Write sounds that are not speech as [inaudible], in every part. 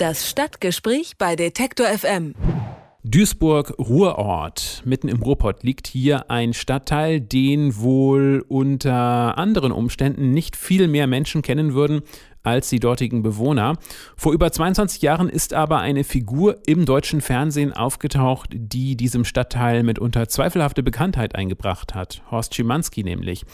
Das Stadtgespräch bei Detektor FM. Duisburg Ruhrort, mitten im Ruhrpott, liegt hier ein Stadtteil, den wohl unter anderen Umständen nicht viel mehr Menschen kennen würden als die dortigen Bewohner. Vor über 22 Jahren ist aber eine Figur im deutschen Fernsehen aufgetaucht, die diesem Stadtteil mitunter zweifelhafte Bekanntheit eingebracht hat. Horst Schimanski nämlich.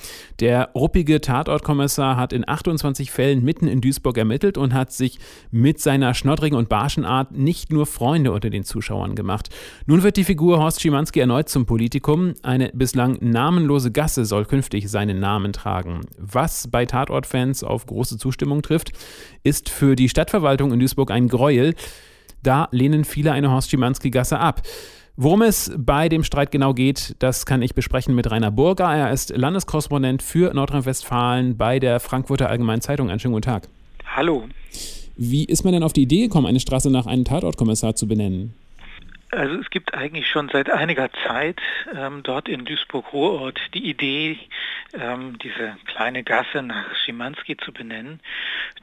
Der ruppige Tatortkommissar hat in 28 Fällen mitten in Duisburg ermittelt und hat sich mit seiner schnoddrigen und barschen Art nicht nur Freunde unter den Zuschauern gemacht. Nun wird die Figur Horst Schimanski erneut zum Politikum. Eine bislang namenlose Gasse soll künftig seinen Namen tragen. Was bei Tatortfans auf große Zustimmung trifft, trifft, ist für die Stadtverwaltung in Duisburg ein Gräuel. Da lehnen viele eine Horst Schimanski-Gasse ab. Worum es bei dem Streit genau geht, das kann ich besprechen mit Rainer Burger. Er ist Landeskorrespondent für Nordrhein-Westfalen bei der Frankfurter Allgemeinen Zeitung. Einen schönen guten Tag. Hallo. Wie ist man denn auf die Idee gekommen, eine Straße nach einem Tatortkommissar zu benennen? Also es gibt eigentlich schon seit einiger Zeit ähm, dort in Duisburg-Ruhrort die Idee, ähm, diese kleine Gasse nach Schimanski zu benennen.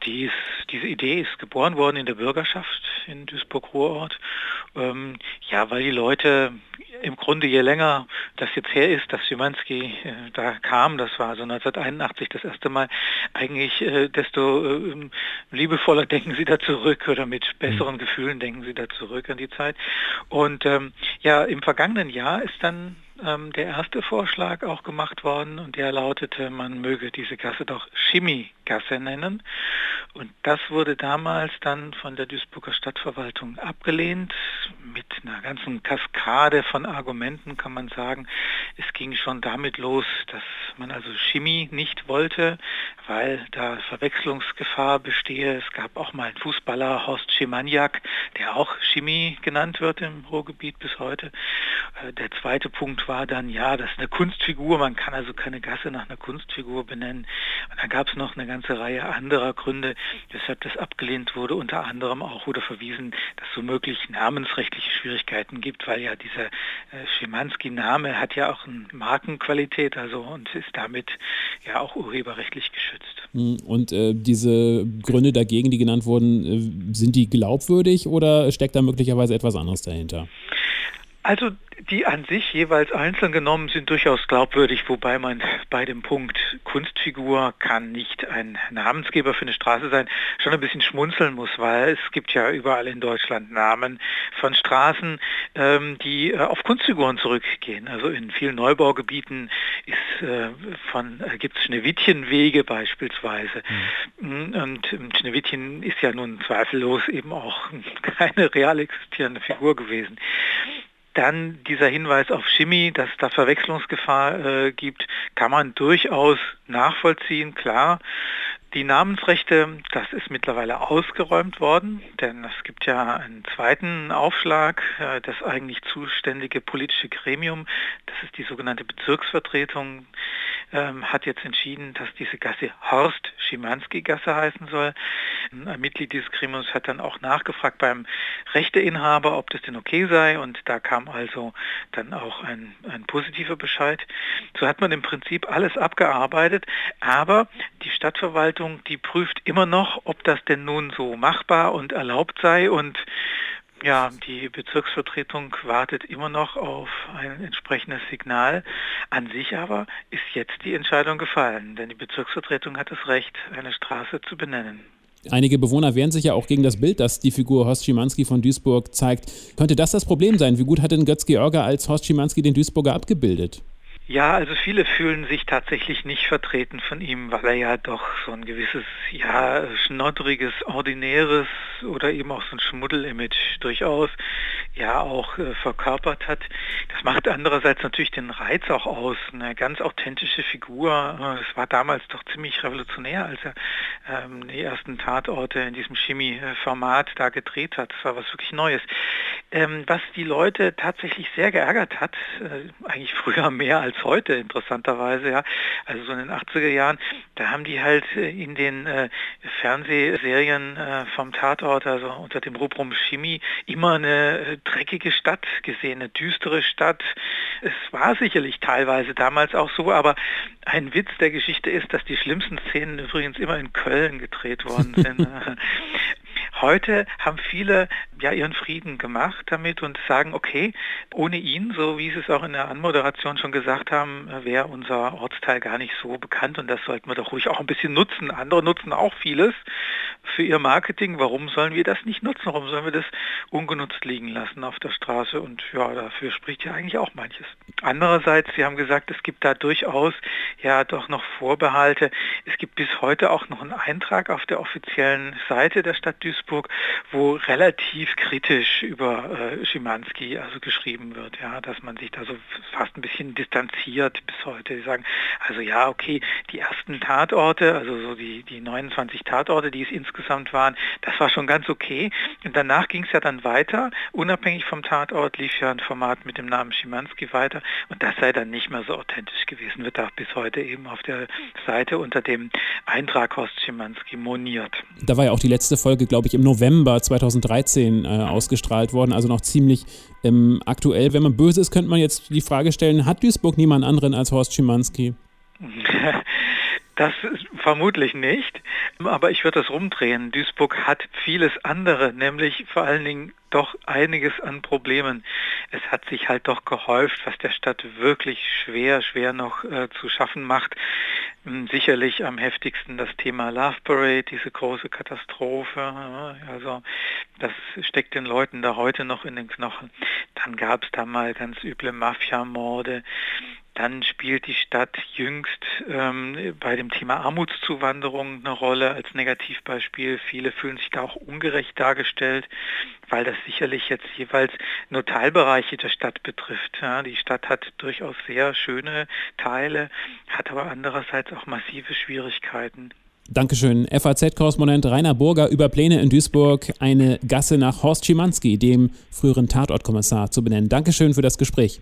Dies, diese Idee ist geboren worden in der Bürgerschaft in Duisburg-Ruhrort. Ähm, ja, weil die Leute im Grunde je länger das jetzt her ist, dass Schimanski äh, da kam, das war so 1981 das erste Mal, eigentlich äh, desto äh, liebevoller [laughs] denken sie da zurück oder mit besseren mhm. Gefühlen denken sie da zurück an die Zeit. Und ähm, ja, im vergangenen Jahr ist dann ähm, der erste Vorschlag auch gemacht worden und der lautete, man möge diese Gasse doch Chemiegasse nennen. Und das wurde damals dann von der Duisburger Stadtverwaltung abgelehnt mit einer ganzen Kaskade von Argumenten kann man sagen. Es ging schon damit los, dass man also Chemie nicht wollte, weil da Verwechslungsgefahr bestehe. Es gab auch mal einen Fußballer, Horst Schemaniak, der auch Chemie genannt wird im Ruhrgebiet bis heute. Äh, der zweite Punkt war dann, ja, das ist eine Kunstfigur, man kann also keine Gasse nach einer Kunstfigur benennen. Und dann gab es noch eine ganze Reihe anderer Gründe, weshalb das abgelehnt wurde. Unter anderem auch wurde verwiesen, dass so möglich namensrechtliche Schwierigkeiten gibt, weil ja dieser äh, Schimanski-Name hat ja auch eine Markenqualität, also und ist damit ja auch urheberrechtlich geschützt. Hm, und äh, diese Gründe dagegen, die genannt wurden, äh, sind die glaubwürdig oder steckt da möglicherweise etwas anderes dahinter? Also die an sich jeweils einzeln genommen sind durchaus glaubwürdig, wobei man bei dem Punkt Kunstfigur kann nicht ein Namensgeber für eine Straße sein, schon ein bisschen schmunzeln muss, weil es gibt ja überall in Deutschland Namen von Straßen, ähm, die äh, auf Kunstfiguren zurückgehen. Also in vielen Neubaugebieten äh, äh, gibt es Schneewittchenwege beispielsweise. Mhm. Und Schneewittchen ist ja nun zweifellos eben auch [laughs] keine real existierende Figur gewesen. Dann dieser Hinweis auf Chemie, dass da Verwechslungsgefahr äh, gibt, kann man durchaus nachvollziehen, klar. Die Namensrechte, das ist mittlerweile ausgeräumt worden, denn es gibt ja einen zweiten Aufschlag. Äh, das eigentlich zuständige politische Gremium, das ist die sogenannte Bezirksvertretung, ähm, hat jetzt entschieden, dass diese Gasse Horst Schimanski-Gasse heißen soll. Ein Mitglied dieses Gremiums hat dann auch nachgefragt beim Rechteinhaber, ob das denn okay sei und da kam also dann auch ein, ein positiver Bescheid. So hat man im Prinzip alles abgearbeitet, aber die Stadtverwaltung, die prüft immer noch, ob das denn nun so machbar und erlaubt sei und ja, die Bezirksvertretung wartet immer noch auf ein entsprechendes Signal. An sich aber ist jetzt die Entscheidung gefallen, denn die Bezirksvertretung hat das Recht, eine Straße zu benennen. Einige Bewohner wehren sich ja auch gegen das Bild, das die Figur Horst Schimanski von Duisburg zeigt. Könnte das das Problem sein? Wie gut hat denn Götz-George als Horst Schimanski den Duisburger abgebildet? Ja, also viele fühlen sich tatsächlich nicht vertreten von ihm, weil er ja doch so ein gewisses, ja, schnoddriges, ordinäres oder eben auch so ein Schmuddel-Image durchaus ja auch äh, verkörpert hat. Das macht andererseits natürlich den Reiz auch aus, eine ganz authentische Figur. Es war damals doch ziemlich revolutionär, als er ähm, die ersten Tatorte in diesem Chemie-Format da gedreht hat. Das war was wirklich Neues. Ähm, was die Leute tatsächlich sehr geärgert hat, äh, eigentlich früher mehr als heute interessanterweise, ja, also so in den 80er Jahren, da haben die halt äh, in den äh, Fernsehserien äh, vom Tatort, also unter dem Rubrum Chemie, immer eine äh, dreckige Stadt gesehen, eine düstere Stadt. Es war sicherlich teilweise damals auch so, aber ein Witz der Geschichte ist, dass die schlimmsten Szenen übrigens immer in Köln gedreht worden sind. [laughs] [laughs] heute haben viele ja ihren Frieden gemacht damit und sagen, okay, ohne ihn, so wie Sie es auch in der Anmoderation schon gesagt haben, wäre unser Ortsteil gar nicht so bekannt und das sollten wir doch ruhig auch ein bisschen nutzen. Andere nutzen auch vieles für ihr Marketing. Warum sollen wir das nicht nutzen? Warum sollen wir das ungenutzt liegen lassen auf der Straße? Und ja, dafür spricht ja eigentlich auch manches. Andererseits, Sie haben gesagt, es gibt da durchaus ja doch noch Vorbehalte. Es gibt bis heute auch noch einen Eintrag auf der offiziellen Seite der Stadt Duisburg, wo relativ kritisch über äh, Schimanski also geschrieben wird, ja, dass man sich da so fast ein bisschen distanziert bis heute. Sie sagen, also ja, okay, die ersten Tatorte, also so die, die 29 Tatorte, die es insgesamt waren, das war schon ganz okay. Und danach ging es ja dann weiter. Unabhängig vom Tatort lief ja ein Format mit dem Namen Schimanski weiter und das sei dann nicht mehr so authentisch gewesen, wird auch bis heute eben auf der Seite unter dem Eintrag Horst Schimanski moniert. Da war ja auch die letzte Folge, glaube ich, im November 2013 äh, ausgestrahlt worden, also noch ziemlich ähm, aktuell. Wenn man böse ist, könnte man jetzt die Frage stellen, hat Duisburg niemand anderen als Horst Schimanski? [laughs] Das vermutlich nicht, aber ich würde das rumdrehen. Duisburg hat vieles andere, nämlich vor allen Dingen doch einiges an Problemen. Es hat sich halt doch gehäuft, was der Stadt wirklich schwer, schwer noch äh, zu schaffen macht. Hm, sicherlich am heftigsten das Thema Love Parade, diese große Katastrophe. Also das steckt den Leuten da heute noch in den Knochen. Dann gab es da mal ganz üble Mafiamorde. Dann spielt die Stadt jüngst ähm, bei dem Thema Armutszuwanderung eine Rolle als Negativbeispiel. Viele fühlen sich da auch ungerecht dargestellt, weil das sicherlich jetzt jeweils nur Teilbereiche der Stadt betrifft. Ja, die Stadt hat durchaus sehr schöne Teile, hat aber andererseits auch massive Schwierigkeiten. Dankeschön. FAZ-Korrespondent Rainer Burger über Pläne in Duisburg, eine Gasse nach Horst Schimanski, dem früheren Tatortkommissar, zu benennen. Dankeschön für das Gespräch.